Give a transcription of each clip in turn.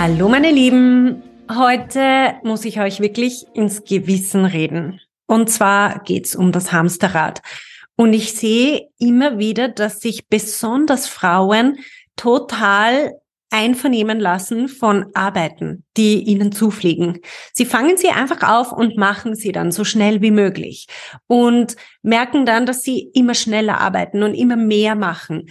Hallo meine Lieben, heute muss ich euch wirklich ins Gewissen reden. Und zwar geht's um das Hamsterrad. Und ich sehe immer wieder, dass sich besonders Frauen total einvernehmen lassen von Arbeiten, die ihnen zufliegen. Sie fangen sie einfach auf und machen sie dann so schnell wie möglich und merken dann, dass sie immer schneller arbeiten und immer mehr machen.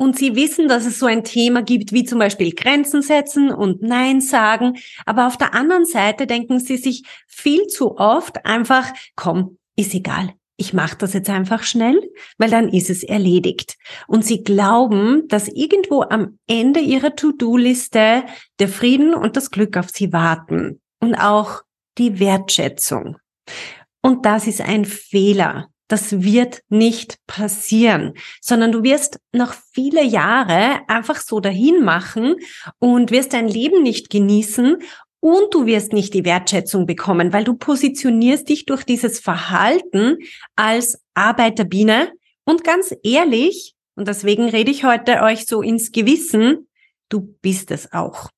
Und sie wissen, dass es so ein Thema gibt, wie zum Beispiel Grenzen setzen und Nein sagen. Aber auf der anderen Seite denken sie sich viel zu oft einfach, komm, ist egal. Ich mache das jetzt einfach schnell, weil dann ist es erledigt. Und sie glauben, dass irgendwo am Ende ihrer To-Do-Liste der Frieden und das Glück auf sie warten und auch die Wertschätzung. Und das ist ein Fehler. Das wird nicht passieren, sondern du wirst noch viele Jahre einfach so dahin machen und wirst dein Leben nicht genießen und du wirst nicht die Wertschätzung bekommen, weil du positionierst dich durch dieses Verhalten als Arbeiterbiene und ganz ehrlich, und deswegen rede ich heute euch so ins Gewissen, du bist es auch.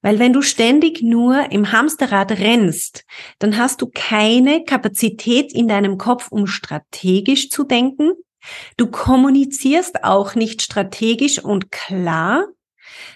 Weil wenn du ständig nur im Hamsterrad rennst, dann hast du keine Kapazität in deinem Kopf, um strategisch zu denken. Du kommunizierst auch nicht strategisch und klar,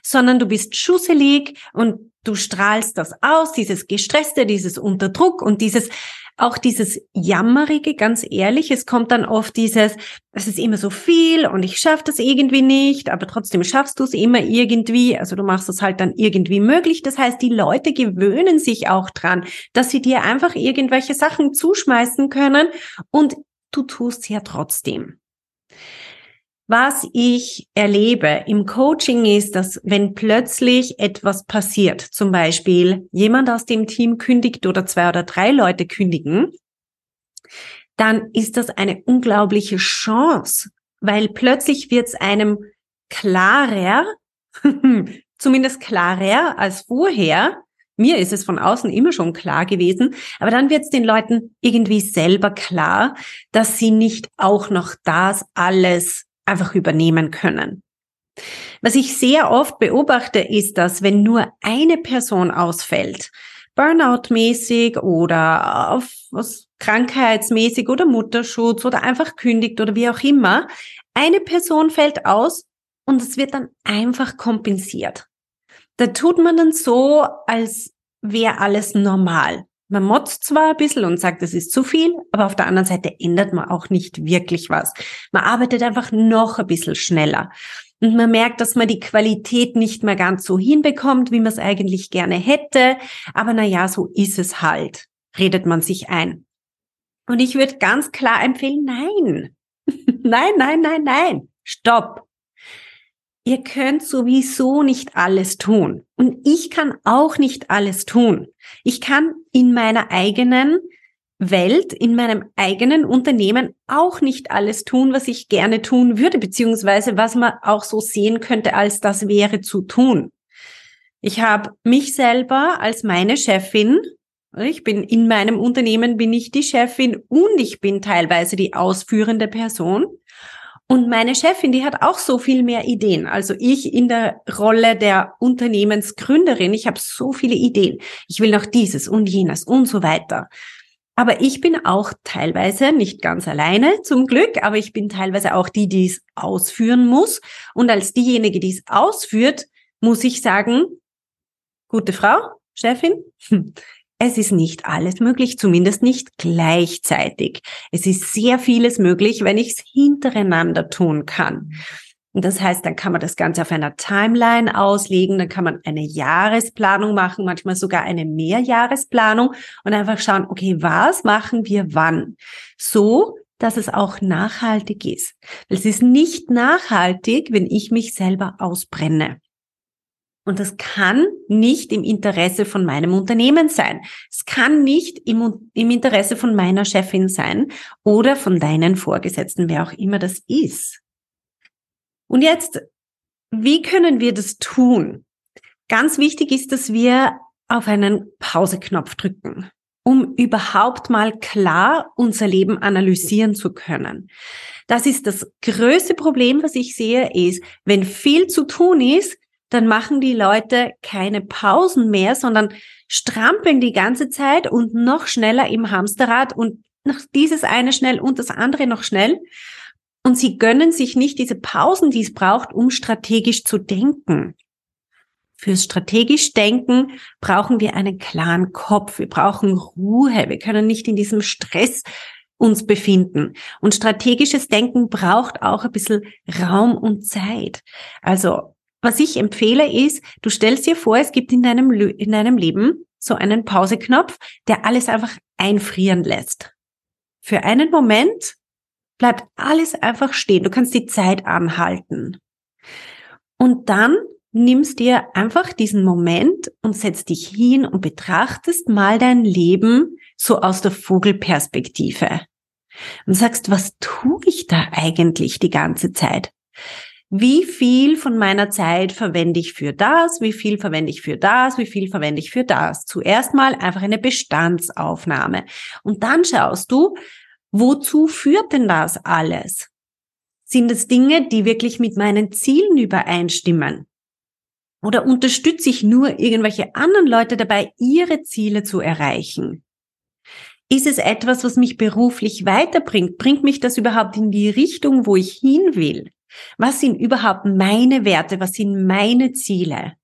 sondern du bist schusselig und du strahlst das aus, dieses Gestresste, dieses Unterdruck und dieses auch dieses Jammerige, ganz ehrlich, es kommt dann oft dieses, es ist immer so viel und ich schaffe das irgendwie nicht, aber trotzdem schaffst du es immer irgendwie, also du machst es halt dann irgendwie möglich. Das heißt, die Leute gewöhnen sich auch dran, dass sie dir einfach irgendwelche Sachen zuschmeißen können und du tust ja trotzdem. Was ich erlebe im Coaching ist, dass wenn plötzlich etwas passiert, zum Beispiel jemand aus dem Team kündigt oder zwei oder drei Leute kündigen, dann ist das eine unglaubliche Chance, weil plötzlich wird es einem klarer, zumindest klarer als vorher. Mir ist es von außen immer schon klar gewesen, aber dann wird es den Leuten irgendwie selber klar, dass sie nicht auch noch das alles einfach übernehmen können. Was ich sehr oft beobachte, ist, dass wenn nur eine Person ausfällt, Burnout-mäßig oder auf was krankheitsmäßig oder Mutterschutz oder einfach kündigt oder wie auch immer, eine Person fällt aus und es wird dann einfach kompensiert. Da tut man dann so, als wäre alles normal. Man motzt zwar ein bisschen und sagt, es ist zu viel, aber auf der anderen Seite ändert man auch nicht wirklich was. Man arbeitet einfach noch ein bisschen schneller. Und man merkt, dass man die Qualität nicht mehr ganz so hinbekommt, wie man es eigentlich gerne hätte. Aber na ja, so ist es halt. Redet man sich ein. Und ich würde ganz klar empfehlen, nein. nein, nein, nein, nein. Stopp. Ihr könnt sowieso nicht alles tun. Und ich kann auch nicht alles tun. Ich kann in meiner eigenen Welt, in meinem eigenen Unternehmen auch nicht alles tun, was ich gerne tun würde, beziehungsweise was man auch so sehen könnte, als das wäre zu tun. Ich habe mich selber als meine Chefin, ich bin in meinem Unternehmen bin ich die Chefin und ich bin teilweise die ausführende Person. Und meine Chefin, die hat auch so viel mehr Ideen. Also ich in der Rolle der Unternehmensgründerin, ich habe so viele Ideen. Ich will noch dieses und jenes und so weiter. Aber ich bin auch teilweise nicht ganz alleine, zum Glück, aber ich bin teilweise auch die, die es ausführen muss. Und als diejenige, die es ausführt, muss ich sagen, gute Frau, Chefin, es ist nicht alles möglich, zumindest nicht gleichzeitig. Es ist sehr vieles möglich, wenn ich es hintereinander tun kann. Und das heißt, dann kann man das Ganze auf einer Timeline auslegen, dann kann man eine Jahresplanung machen, manchmal sogar eine Mehrjahresplanung und einfach schauen, okay, was machen wir wann? So, dass es auch nachhaltig ist. Es ist nicht nachhaltig, wenn ich mich selber ausbrenne. Und das kann nicht im Interesse von meinem Unternehmen sein. Es kann nicht im, im, Interesse von meiner Chefin sein oder von deinen Vorgesetzten, wer auch immer das ist. Und jetzt, wie können wir das tun? Ganz wichtig ist, dass wir auf einen Pauseknopf drücken, um überhaupt mal klar unser Leben analysieren zu können. Das ist das größte Problem, was ich sehe, ist, wenn viel zu tun ist, dann machen die Leute keine Pausen mehr, sondern strampeln die ganze Zeit und noch schneller im Hamsterrad und noch dieses eine schnell und das andere noch schnell. Und sie gönnen sich nicht diese Pausen, die es braucht, um strategisch zu denken. Fürs strategisch Denken brauchen wir einen klaren Kopf. Wir brauchen Ruhe. Wir können nicht in diesem Stress uns befinden. Und strategisches Denken braucht auch ein bisschen Raum und Zeit. Also, was ich empfehle ist, du stellst dir vor, es gibt in deinem, in deinem Leben so einen Pauseknopf, der alles einfach einfrieren lässt. Für einen Moment bleibt alles einfach stehen. Du kannst die Zeit anhalten. Und dann nimmst dir einfach diesen Moment und setzt dich hin und betrachtest mal dein Leben so aus der Vogelperspektive. Und sagst, was tue ich da eigentlich die ganze Zeit? Wie viel von meiner Zeit verwende ich für das? Wie viel verwende ich für das? Wie viel verwende ich für das? Zuerst mal einfach eine Bestandsaufnahme. Und dann schaust du, wozu führt denn das alles? Sind es Dinge, die wirklich mit meinen Zielen übereinstimmen? Oder unterstütze ich nur irgendwelche anderen Leute dabei, ihre Ziele zu erreichen? Ist es etwas, was mich beruflich weiterbringt? Bringt mich das überhaupt in die Richtung, wo ich hin will? Was sind überhaupt meine Werte? Was sind meine Ziele?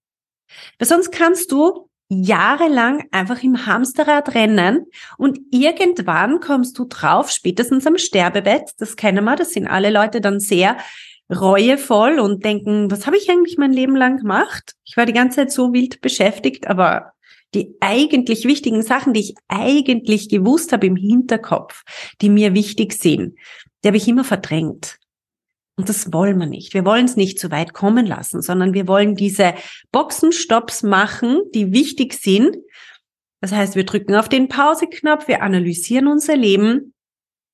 Weil sonst kannst du jahrelang einfach im Hamsterrad rennen und irgendwann kommst du drauf, spätestens am Sterbebett, das kennen wir, das sind alle Leute dann sehr reuevoll und denken, was habe ich eigentlich mein Leben lang gemacht? Ich war die ganze Zeit so wild beschäftigt, aber die eigentlich wichtigen Sachen, die ich eigentlich gewusst habe im Hinterkopf, die mir wichtig sind, die habe ich immer verdrängt. Und das wollen wir nicht. Wir wollen es nicht zu weit kommen lassen, sondern wir wollen diese Boxenstopps machen, die wichtig sind. Das heißt, wir drücken auf den Pauseknopf, wir analysieren unser Leben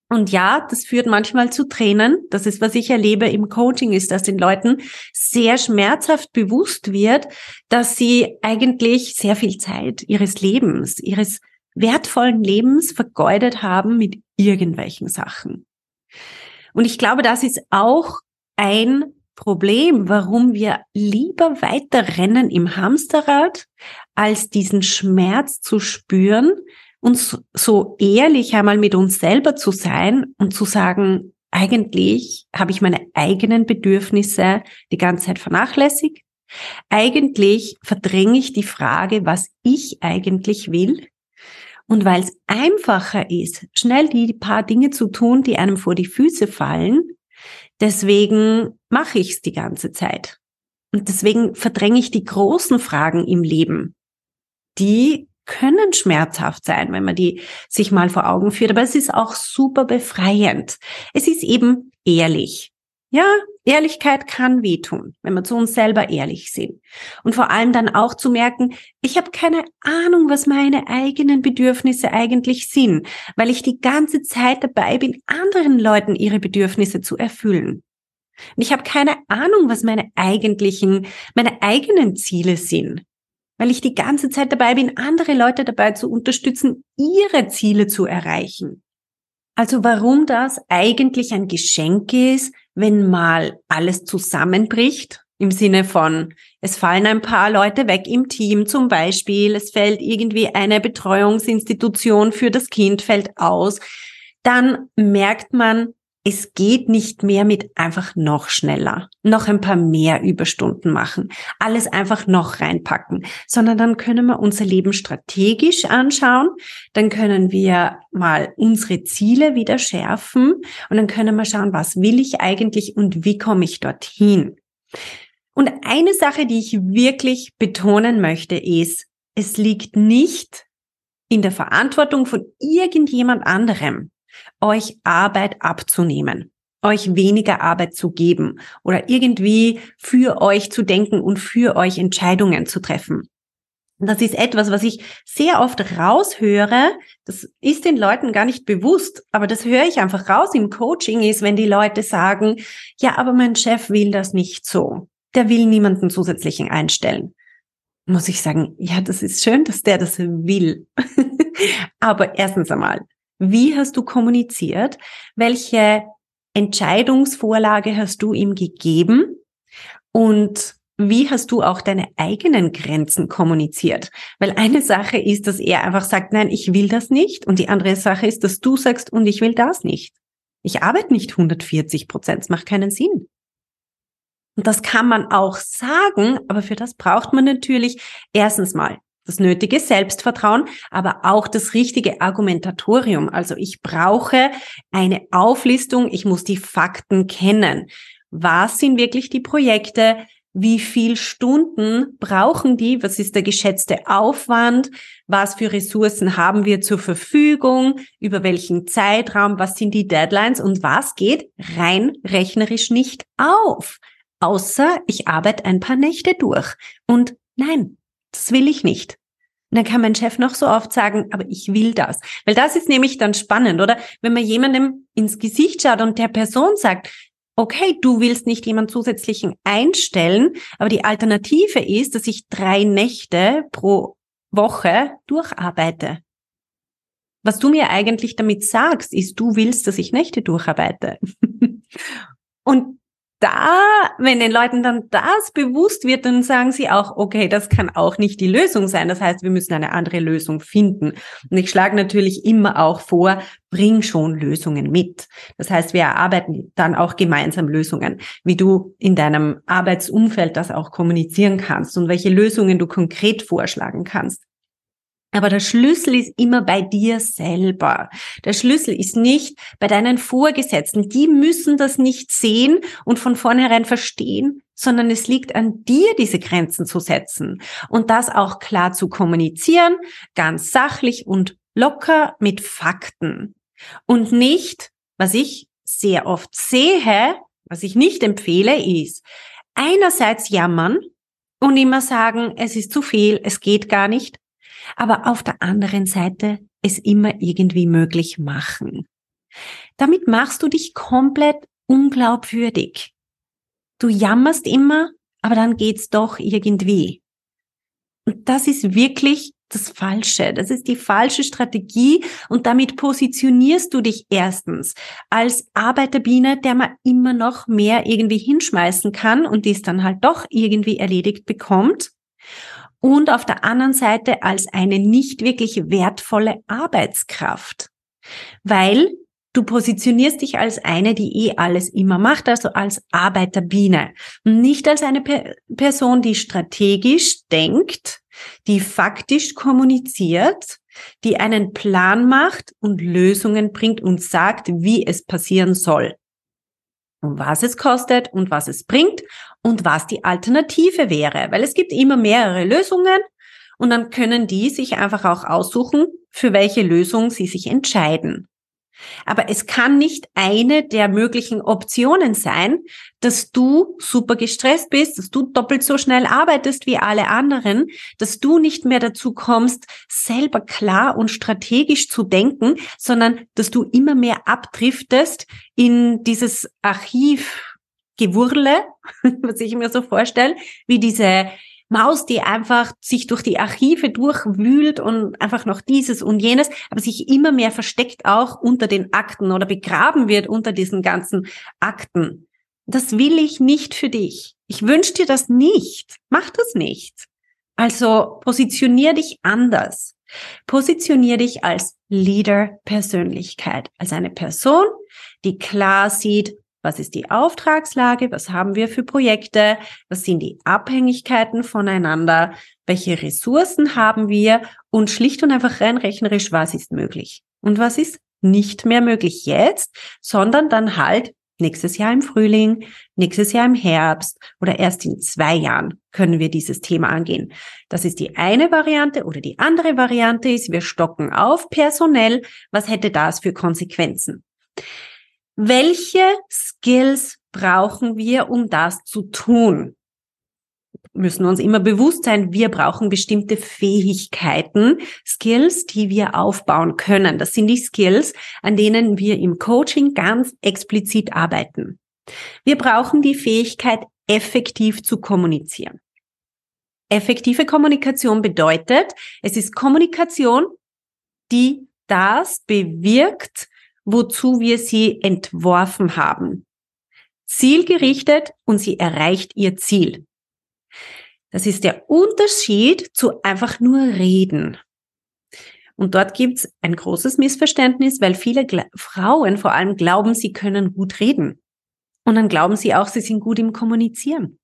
und ja, das führt manchmal zu Tränen. Das ist, was ich erlebe im Coaching, ist, dass den Leuten sehr schmerzhaft bewusst wird, dass sie eigentlich sehr viel Zeit ihres Lebens, ihres wertvollen Lebens vergeudet haben mit irgendwelchen Sachen. Und ich glaube, das ist auch ein Problem, warum wir lieber weiter rennen im Hamsterrad, als diesen Schmerz zu spüren, uns so ehrlich einmal mit uns selber zu sein und zu sagen, eigentlich habe ich meine eigenen Bedürfnisse die ganze Zeit vernachlässigt. Eigentlich verdränge ich die Frage, was ich eigentlich will. Und weil es einfacher ist, schnell die paar Dinge zu tun, die einem vor die Füße fallen, deswegen mache ich es die ganze Zeit. Und deswegen verdränge ich die großen Fragen im Leben, die können schmerzhaft sein, wenn man die sich mal vor Augen führt, aber es ist auch super befreiend. Es ist eben ehrlich. Ja, Ehrlichkeit kann wehtun, wenn wir zu uns selber ehrlich sind. Und vor allem dann auch zu merken, ich habe keine Ahnung, was meine eigenen Bedürfnisse eigentlich sind, weil ich die ganze Zeit dabei bin, anderen Leuten ihre Bedürfnisse zu erfüllen. Und ich habe keine Ahnung, was meine eigentlichen, meine eigenen Ziele sind weil ich die ganze Zeit dabei bin, andere Leute dabei zu unterstützen, ihre Ziele zu erreichen. Also warum das eigentlich ein Geschenk ist, wenn mal alles zusammenbricht, im Sinne von, es fallen ein paar Leute weg im Team zum Beispiel, es fällt irgendwie eine Betreuungsinstitution für das Kind fällt aus, dann merkt man, es geht nicht mehr mit einfach noch schneller, noch ein paar mehr Überstunden machen, alles einfach noch reinpacken, sondern dann können wir unser Leben strategisch anschauen, dann können wir mal unsere Ziele wieder schärfen und dann können wir schauen, was will ich eigentlich und wie komme ich dorthin. Und eine Sache, die ich wirklich betonen möchte, ist, es liegt nicht in der Verantwortung von irgendjemand anderem, euch Arbeit abzunehmen. euch weniger Arbeit zu geben oder irgendwie für euch zu denken und für euch Entscheidungen zu treffen. Das ist etwas, was ich sehr oft raushöre. Das ist den Leuten gar nicht bewusst, aber das höre ich einfach raus im Coaching ist, wenn die Leute sagen, ja, aber mein Chef will das nicht so. Der will niemanden zusätzlichen einstellen. Muss ich sagen, ja, das ist schön, dass der das will. aber erstens einmal, wie hast du kommuniziert? Welche Entscheidungsvorlage hast du ihm gegeben? Und wie hast du auch deine eigenen Grenzen kommuniziert? Weil eine Sache ist, dass er einfach sagt, nein, ich will das nicht. Und die andere Sache ist, dass du sagst, und ich will das nicht. Ich arbeite nicht 140 Prozent. Es macht keinen Sinn. Und das kann man auch sagen, aber für das braucht man natürlich erstens mal das nötige Selbstvertrauen, aber auch das richtige Argumentatorium. Also ich brauche eine Auflistung, ich muss die Fakten kennen. Was sind wirklich die Projekte? Wie viel Stunden brauchen die? Was ist der geschätzte Aufwand? Was für Ressourcen haben wir zur Verfügung? Über welchen Zeitraum? Was sind die Deadlines? Und was geht rein rechnerisch nicht auf? Außer ich arbeite ein paar Nächte durch. Und nein, das will ich nicht. Und dann kann mein Chef noch so oft sagen, aber ich will das. Weil das ist nämlich dann spannend, oder? Wenn man jemandem ins Gesicht schaut und der Person sagt, okay, du willst nicht jemand zusätzlichen einstellen, aber die Alternative ist, dass ich drei Nächte pro Woche durcharbeite. Was du mir eigentlich damit sagst, ist, du willst, dass ich Nächte durcharbeite. und da, wenn den Leuten dann das bewusst wird, dann sagen sie auch, okay, das kann auch nicht die Lösung sein. Das heißt, wir müssen eine andere Lösung finden. Und ich schlage natürlich immer auch vor, bring schon Lösungen mit. Das heißt, wir erarbeiten dann auch gemeinsam Lösungen, wie du in deinem Arbeitsumfeld das auch kommunizieren kannst und welche Lösungen du konkret vorschlagen kannst. Aber der Schlüssel ist immer bei dir selber. Der Schlüssel ist nicht bei deinen Vorgesetzten. Die müssen das nicht sehen und von vornherein verstehen, sondern es liegt an dir, diese Grenzen zu setzen und das auch klar zu kommunizieren, ganz sachlich und locker mit Fakten. Und nicht, was ich sehr oft sehe, was ich nicht empfehle, ist einerseits jammern und immer sagen, es ist zu viel, es geht gar nicht aber auf der anderen Seite es immer irgendwie möglich machen. Damit machst du dich komplett unglaubwürdig. Du jammerst immer, aber dann geht's doch irgendwie. Und das ist wirklich das Falsche. Das ist die falsche Strategie und damit positionierst du dich erstens als Arbeiterbiene, der man immer noch mehr irgendwie hinschmeißen kann und dies dann halt doch irgendwie erledigt bekommt und auf der anderen Seite als eine nicht wirklich wertvolle Arbeitskraft. Weil du positionierst dich als eine, die eh alles immer macht, also als Arbeiterbiene. Nicht als eine Pe Person, die strategisch denkt, die faktisch kommuniziert, die einen Plan macht und Lösungen bringt und sagt, wie es passieren soll was es kostet und was es bringt und was die Alternative wäre. Weil es gibt immer mehrere Lösungen und dann können die sich einfach auch aussuchen, für welche Lösung sie sich entscheiden. Aber es kann nicht eine der möglichen Optionen sein, dass du super gestresst bist, dass du doppelt so schnell arbeitest wie alle anderen, dass du nicht mehr dazu kommst, selber klar und strategisch zu denken, sondern dass du immer mehr abdriftest in dieses Archivgewurle, was ich mir so vorstelle, wie diese Maus, die einfach sich durch die Archive durchwühlt und einfach noch dieses und jenes, aber sich immer mehr versteckt auch unter den Akten oder begraben wird unter diesen ganzen Akten. Das will ich nicht für dich. Ich wünsche dir das nicht. Mach das nicht. Also positionier dich anders. Positionier dich als Leader-Persönlichkeit, als eine Person, die klar sieht, was ist die Auftragslage? Was haben wir für Projekte? Was sind die Abhängigkeiten voneinander? Welche Ressourcen haben wir? Und schlicht und einfach rein rechnerisch, was ist möglich? Und was ist nicht mehr möglich jetzt, sondern dann halt nächstes Jahr im Frühling, nächstes Jahr im Herbst oder erst in zwei Jahren können wir dieses Thema angehen. Das ist die eine Variante oder die andere Variante ist, wir stocken auf personell. Was hätte das für Konsequenzen? Welche Skills brauchen wir, um das zu tun? müssen uns immer bewusst sein, wir brauchen bestimmte Fähigkeiten, Skills, die wir aufbauen können. Das sind die Skills, an denen wir im Coaching ganz explizit arbeiten. Wir brauchen die Fähigkeit, effektiv zu kommunizieren. Effektive Kommunikation bedeutet, es ist Kommunikation, die das bewirkt, wozu wir sie entworfen haben. Zielgerichtet und sie erreicht ihr Ziel. Das ist der Unterschied zu einfach nur reden. Und dort gibt's ein großes Missverständnis, weil viele Gla Frauen vor allem glauben, sie können gut reden. Und dann glauben sie auch, sie sind gut im Kommunizieren.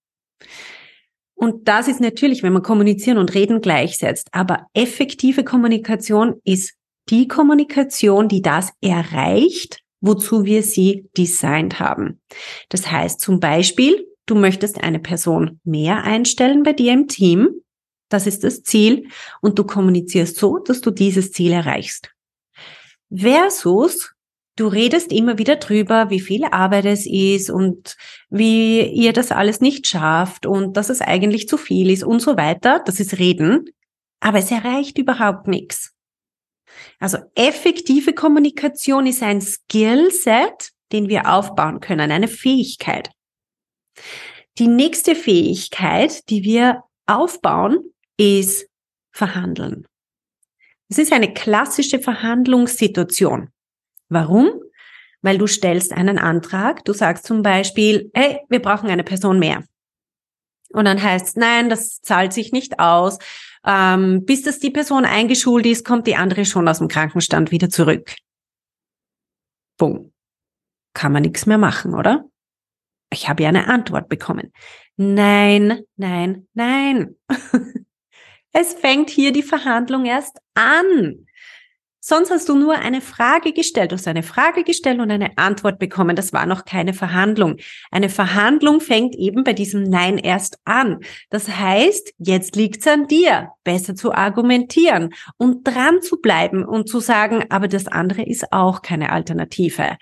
Und das ist natürlich, wenn man kommunizieren und reden gleichsetzt. Aber effektive Kommunikation ist die Kommunikation, die das erreicht, wozu wir sie designt haben. Das heißt zum Beispiel, Du möchtest eine Person mehr einstellen bei dir im Team. Das ist das Ziel. Und du kommunizierst so, dass du dieses Ziel erreichst. Versus, du redest immer wieder drüber, wie viel Arbeit es ist und wie ihr das alles nicht schafft und dass es eigentlich zu viel ist und so weiter. Das ist Reden. Aber es erreicht überhaupt nichts. Also effektive Kommunikation ist ein Skillset, den wir aufbauen können, eine Fähigkeit. Die nächste Fähigkeit, die wir aufbauen, ist Verhandeln. Es ist eine klassische Verhandlungssituation. Warum? Weil du stellst einen Antrag, du sagst zum Beispiel, hey, wir brauchen eine Person mehr. Und dann heißt nein, das zahlt sich nicht aus. Ähm, bis das die Person eingeschult ist, kommt die andere schon aus dem Krankenstand wieder zurück. Bumm. Kann man nichts mehr machen, oder? Ich habe ja eine Antwort bekommen. Nein, nein, nein. es fängt hier die Verhandlung erst an. Sonst hast du nur eine Frage gestellt, du hast eine Frage gestellt und eine Antwort bekommen. Das war noch keine Verhandlung. Eine Verhandlung fängt eben bei diesem Nein erst an. Das heißt, jetzt liegt es an dir, besser zu argumentieren und dran zu bleiben und zu sagen, aber das andere ist auch keine Alternative.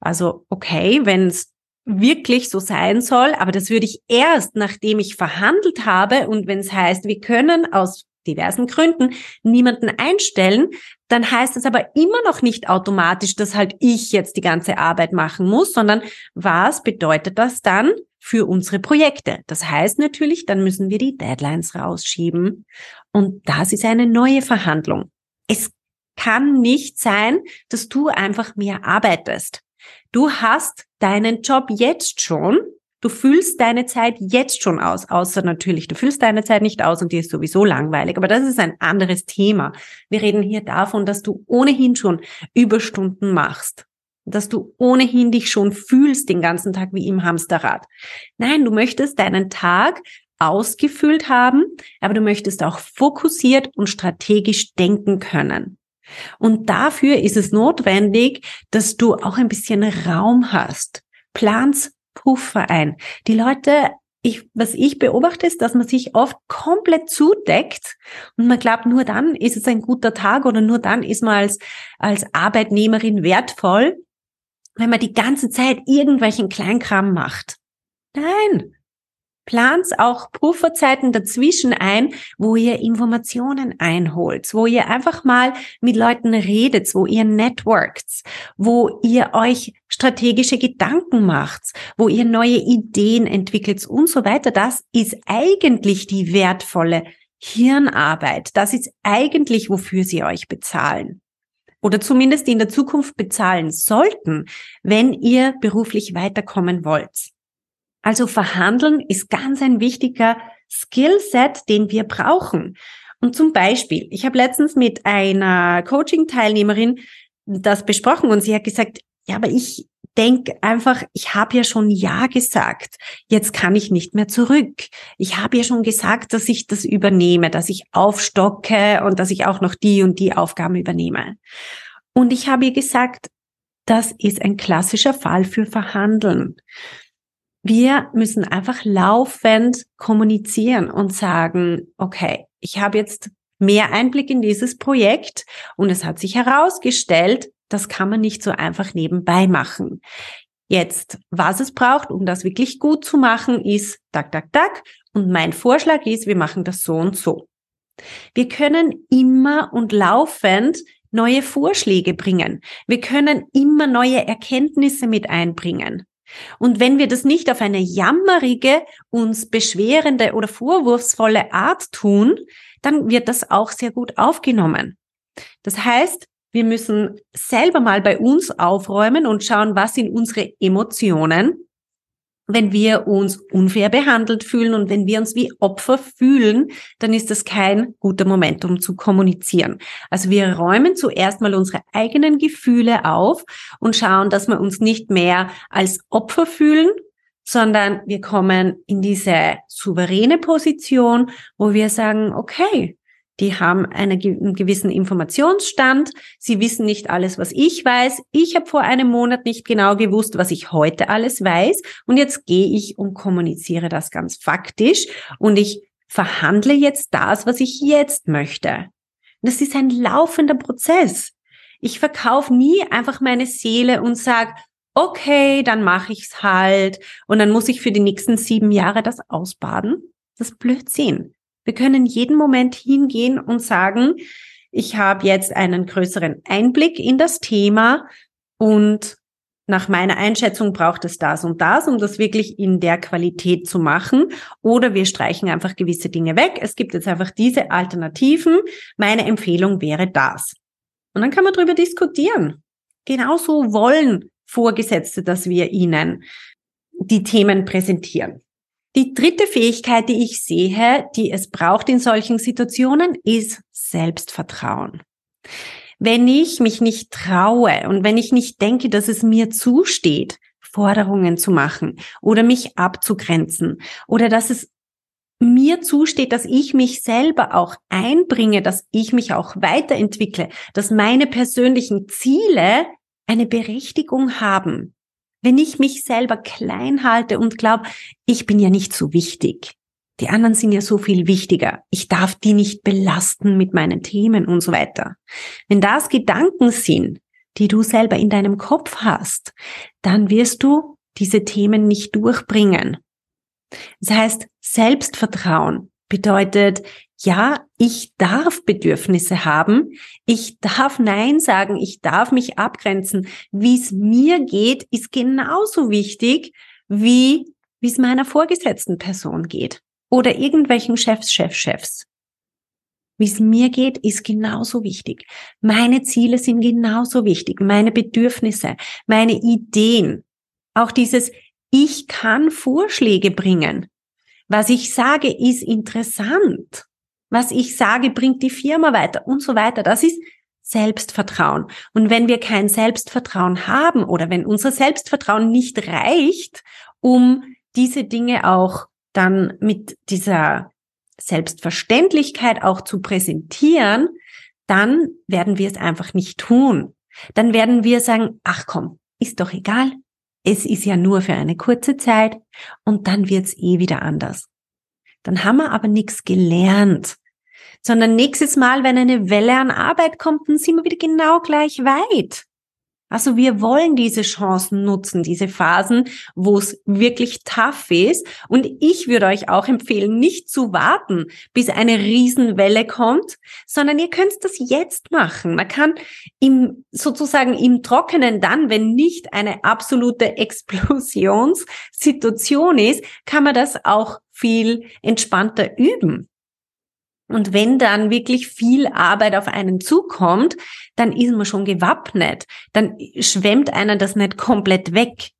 Also okay, wenn es wirklich so sein soll, aber das würde ich erst, nachdem ich verhandelt habe und wenn es heißt, wir können aus diversen Gründen niemanden einstellen, dann heißt es aber immer noch nicht automatisch, dass halt ich jetzt die ganze Arbeit machen muss, sondern was bedeutet das dann für unsere Projekte? Das heißt natürlich, dann müssen wir die Deadlines rausschieben und das ist eine neue Verhandlung. Es kann nicht sein, dass du einfach mehr arbeitest. Du hast deinen Job jetzt schon. Du füllst deine Zeit jetzt schon aus, außer natürlich, du füllst deine Zeit nicht aus und dir ist sowieso langweilig. Aber das ist ein anderes Thema. Wir reden hier davon, dass du ohnehin schon Überstunden machst. Dass du ohnehin dich schon fühlst den ganzen Tag wie im Hamsterrad. Nein, du möchtest deinen Tag ausgefüllt haben, aber du möchtest auch fokussiert und strategisch denken können. Und dafür ist es notwendig, dass du auch ein bisschen Raum hast. Plans Puffer ein. Die Leute, ich, was ich beobachte, ist, dass man sich oft komplett zudeckt und man glaubt, nur dann ist es ein guter Tag oder nur dann ist man als, als Arbeitnehmerin wertvoll, wenn man die ganze Zeit irgendwelchen Kleinkram macht. Nein, Plant auch Pufferzeiten dazwischen ein, wo ihr Informationen einholt, wo ihr einfach mal mit Leuten redet, wo ihr networkt, wo ihr euch strategische Gedanken macht, wo ihr neue Ideen entwickelt und so weiter. Das ist eigentlich die wertvolle Hirnarbeit. Das ist eigentlich, wofür sie euch bezahlen oder zumindest in der Zukunft bezahlen sollten, wenn ihr beruflich weiterkommen wollt. Also verhandeln ist ganz ein wichtiger Skillset, den wir brauchen. Und zum Beispiel, ich habe letztens mit einer Coaching-Teilnehmerin das besprochen und sie hat gesagt, ja, aber ich denke einfach, ich habe ja schon Ja gesagt. Jetzt kann ich nicht mehr zurück. Ich habe ja schon gesagt, dass ich das übernehme, dass ich aufstocke und dass ich auch noch die und die Aufgaben übernehme. Und ich habe ihr gesagt, das ist ein klassischer Fall für Verhandeln. Wir müssen einfach laufend kommunizieren und sagen, okay, ich habe jetzt mehr Einblick in dieses Projekt und es hat sich herausgestellt, Das kann man nicht so einfach nebenbei machen. Jetzt, was es braucht, um das wirklich gut zu machen, ist tak, tak, tak. Und mein Vorschlag ist, wir machen das so und so. Wir können immer und laufend neue Vorschläge bringen. Wir können immer neue Erkenntnisse mit einbringen. Und wenn wir das nicht auf eine jammerige, uns beschwerende oder vorwurfsvolle Art tun, dann wird das auch sehr gut aufgenommen. Das heißt, wir müssen selber mal bei uns aufräumen und schauen, was sind unsere Emotionen, wenn wir uns unfair behandelt fühlen und wenn wir uns wie Opfer fühlen, dann ist das kein guter Moment, um zu kommunizieren. Also wir räumen zuerst mal unsere eigenen Gefühle auf und schauen, dass wir uns nicht mehr als Opfer fühlen, sondern wir kommen in diese souveräne Position, wo wir sagen, okay, die haben einen gewissen Informationsstand. Sie wissen nicht alles, was ich weiß. Ich habe vor einem Monat nicht genau gewusst, was ich heute alles weiß. Und jetzt gehe ich und kommuniziere das ganz faktisch. Und ich verhandle jetzt das, was ich jetzt möchte. Das ist ein laufender Prozess. Ich verkaufe nie einfach meine Seele und sage, okay, dann mache ich's halt und dann muss ich für die nächsten sieben Jahre das ausbaden. Das ist Blödsinn. Wir können jeden Moment hingehen und sagen, ich habe jetzt einen größeren Einblick in das Thema und nach meiner Einschätzung braucht es das und das, um das wirklich in der Qualität zu machen. Oder wir streichen einfach gewisse Dinge weg. Es gibt jetzt einfach diese Alternativen. Meine Empfehlung wäre das. Und dann kann man darüber diskutieren. Genauso wollen Vorgesetzte, dass wir ihnen die Themen präsentieren. Die dritte Fähigkeit, die ich sehe, die es braucht in solchen Situationen, ist Selbstvertrauen. Wenn ich mich nicht traue und wenn ich nicht denke, dass es mir zusteht, Forderungen zu machen oder mich abzugrenzen oder dass es mir zusteht, dass ich mich selber auch einbringe, dass ich mich auch weiterentwickle, dass meine persönlichen Ziele eine Berechtigung haben, wenn ich mich selber klein halte und glaube, ich bin ja nicht so wichtig. Die anderen sind ja so viel wichtiger. Ich darf die nicht belasten mit meinen Themen und so weiter. Wenn das Gedanken sind, die du selber in deinem Kopf hast, dann wirst du diese Themen nicht durchbringen. Das heißt, Selbstvertrauen bedeutet, ja, ich darf Bedürfnisse haben, ich darf Nein sagen, ich darf mich abgrenzen. Wie es mir geht, ist genauso wichtig, wie wie es meiner vorgesetzten Person geht oder irgendwelchen Chefs, Chefs, Chefs. Wie es mir geht, ist genauso wichtig. Meine Ziele sind genauso wichtig. Meine Bedürfnisse, meine Ideen. Auch dieses, ich kann Vorschläge bringen. Was ich sage, ist interessant was ich sage, bringt die Firma weiter und so weiter. Das ist Selbstvertrauen. Und wenn wir kein Selbstvertrauen haben oder wenn unser Selbstvertrauen nicht reicht, um diese Dinge auch dann mit dieser Selbstverständlichkeit auch zu präsentieren, dann werden wir es einfach nicht tun. Dann werden wir sagen, ach komm, ist doch egal. Es ist ja nur für eine kurze Zeit und dann wird's eh wieder anders. Dann haben wir aber nichts gelernt sondern nächstes Mal, wenn eine Welle an Arbeit kommt, dann sind wir wieder genau gleich weit. Also wir wollen diese Chancen nutzen, diese Phasen, wo es wirklich tough ist. Und ich würde euch auch empfehlen, nicht zu warten, bis eine Riesenwelle kommt, sondern ihr könnt das jetzt machen. Man kann im, sozusagen im Trockenen dann, wenn nicht eine absolute Explosionssituation ist, kann man das auch viel entspannter üben. Und wenn dann wirklich viel Arbeit auf einen zukommt, dann ist man schon gewappnet. Dann schwemmt einer das nicht komplett weg.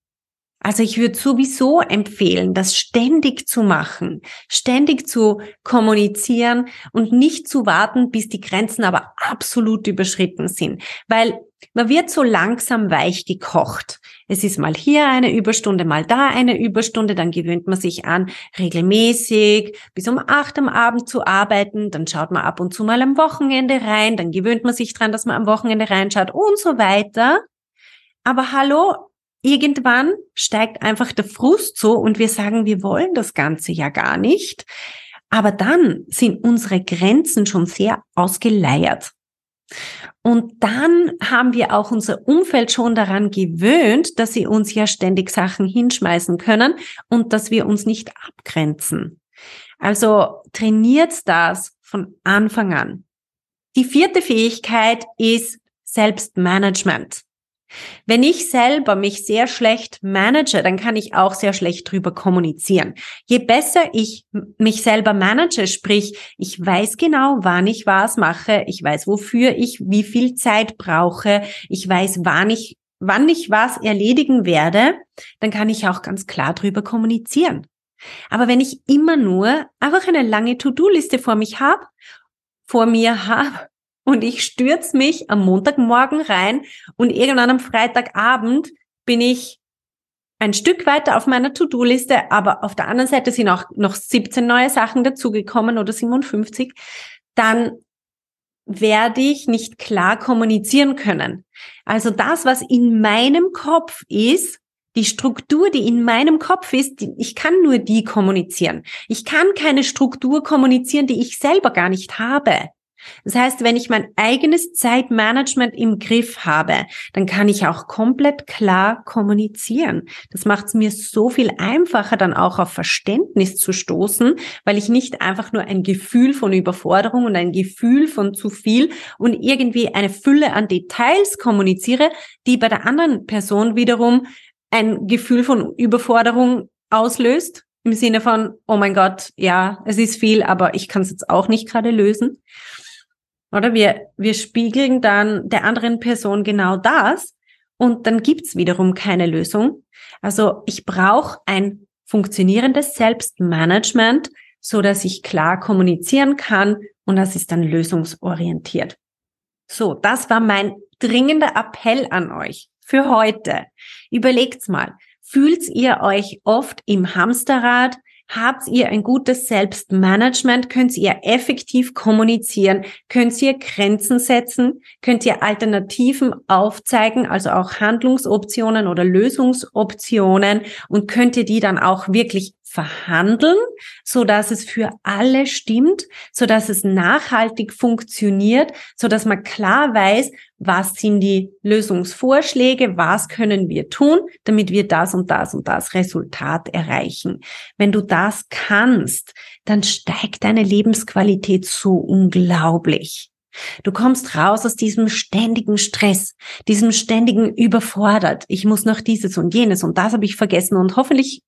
Also ich würde sowieso empfehlen, das ständig zu machen, ständig zu kommunizieren und nicht zu warten, bis die Grenzen aber absolut überschritten sind. Weil man wird so langsam weich gekocht. Es ist mal hier eine Überstunde, mal da eine Überstunde, dann gewöhnt man sich an, regelmäßig bis um acht am Abend zu arbeiten, dann schaut man ab und zu mal am Wochenende rein, dann gewöhnt man sich dran, dass man am Wochenende reinschaut und so weiter. Aber hallo, irgendwann steigt einfach der Frust so und wir sagen, wir wollen das Ganze ja gar nicht. Aber dann sind unsere Grenzen schon sehr ausgeleiert. Und dann haben wir auch unser Umfeld schon daran gewöhnt, dass sie uns ja ständig Sachen hinschmeißen können und dass wir uns nicht abgrenzen. Also trainiert das von Anfang an. Die vierte Fähigkeit ist Selbstmanagement. Wenn ich selber mich sehr schlecht manage, dann kann ich auch sehr schlecht drüber kommunizieren. Je besser ich mich selber manage, sprich, ich weiß genau, wann ich was mache, ich weiß, wofür ich wie viel Zeit brauche, ich weiß, wann ich, wann ich was erledigen werde, dann kann ich auch ganz klar drüber kommunizieren. Aber wenn ich immer nur einfach eine lange To-Do-Liste vor mich habe, vor mir habe und ich stürze mich am Montagmorgen rein und irgendwann am Freitagabend bin ich ein Stück weiter auf meiner To-Do-Liste, aber auf der anderen Seite sind auch noch 17 neue Sachen dazugekommen oder 57, dann werde ich nicht klar kommunizieren können. Also das, was in meinem Kopf ist, die Struktur, die in meinem Kopf ist, die, ich kann nur die kommunizieren. Ich kann keine Struktur kommunizieren, die ich selber gar nicht habe. Das heißt, wenn ich mein eigenes Zeitmanagement im Griff habe, dann kann ich auch komplett klar kommunizieren. Das macht es mir so viel einfacher, dann auch auf Verständnis zu stoßen, weil ich nicht einfach nur ein Gefühl von Überforderung und ein Gefühl von zu viel und irgendwie eine Fülle an Details kommuniziere, die bei der anderen Person wiederum ein Gefühl von Überforderung auslöst. Im Sinne von, oh mein Gott, ja, es ist viel, aber ich kann es jetzt auch nicht gerade lösen. Oder wir, wir spiegeln dann der anderen Person genau das und dann gibt's wiederum keine Lösung. Also ich brauche ein funktionierendes Selbstmanagement, so dass ich klar kommunizieren kann und das ist dann lösungsorientiert. So, das war mein dringender Appell an euch für heute. Überlegt's mal, fühlt ihr euch oft im Hamsterrad? Habt ihr ein gutes Selbstmanagement? Könnt ihr effektiv kommunizieren? Könnt ihr Grenzen setzen? Könnt ihr Alternativen aufzeigen, also auch Handlungsoptionen oder Lösungsoptionen? Und könnt ihr die dann auch wirklich verhandeln, so dass es für alle stimmt, so dass es nachhaltig funktioniert, so dass man klar weiß, was sind die Lösungsvorschläge, was können wir tun, damit wir das und das und das Resultat erreichen. Wenn du das kannst, dann steigt deine Lebensqualität so unglaublich. Du kommst raus aus diesem ständigen Stress, diesem ständigen überfordert. Ich muss noch dieses und jenes und das habe ich vergessen und hoffentlich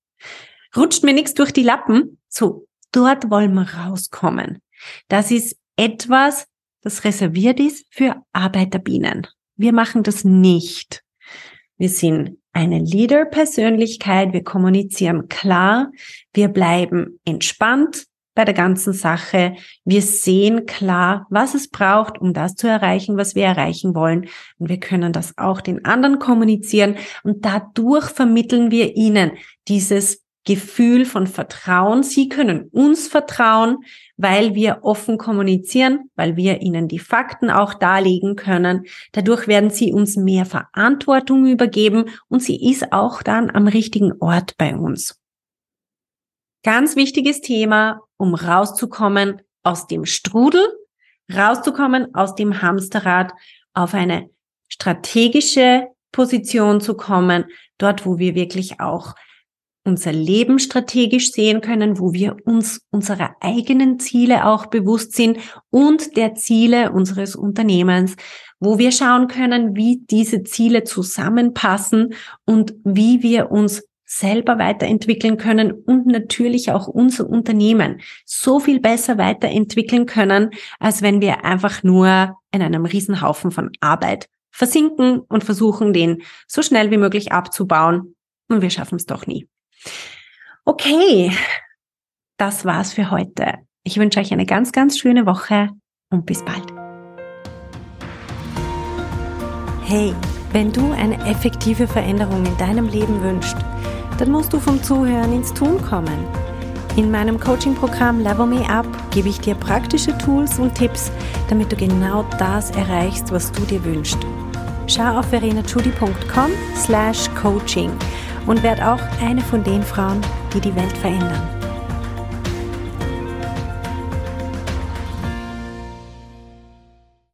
rutscht mir nichts durch die Lappen. So, dort wollen wir rauskommen. Das ist etwas, das reserviert ist für Arbeiterbienen. Wir machen das nicht. Wir sind eine Leader-Persönlichkeit, wir kommunizieren klar, wir bleiben entspannt bei der ganzen Sache, wir sehen klar, was es braucht, um das zu erreichen, was wir erreichen wollen und wir können das auch den anderen kommunizieren und dadurch vermitteln wir ihnen dieses Gefühl von Vertrauen. Sie können uns vertrauen, weil wir offen kommunizieren, weil wir ihnen die Fakten auch darlegen können. Dadurch werden sie uns mehr Verantwortung übergeben und sie ist auch dann am richtigen Ort bei uns. Ganz wichtiges Thema, um rauszukommen aus dem Strudel, rauszukommen aus dem Hamsterrad, auf eine strategische Position zu kommen, dort, wo wir wirklich auch unser Leben strategisch sehen können, wo wir uns unserer eigenen Ziele auch bewusst sind und der Ziele unseres Unternehmens, wo wir schauen können, wie diese Ziele zusammenpassen und wie wir uns selber weiterentwickeln können und natürlich auch unser Unternehmen so viel besser weiterentwickeln können, als wenn wir einfach nur in einem Riesenhaufen von Arbeit versinken und versuchen, den so schnell wie möglich abzubauen. Und wir schaffen es doch nie. Okay, das war's für heute. Ich wünsche euch eine ganz, ganz schöne Woche und bis bald. Hey, wenn du eine effektive Veränderung in deinem Leben wünschst, dann musst du vom Zuhören ins Tun kommen. In meinem Coaching-Programm Level Me Up gebe ich dir praktische Tools und Tipps, damit du genau das erreichst, was du dir wünschst. Schau auf verenachudi.com slash coaching und werd auch eine von den Frauen, die die Welt verändern.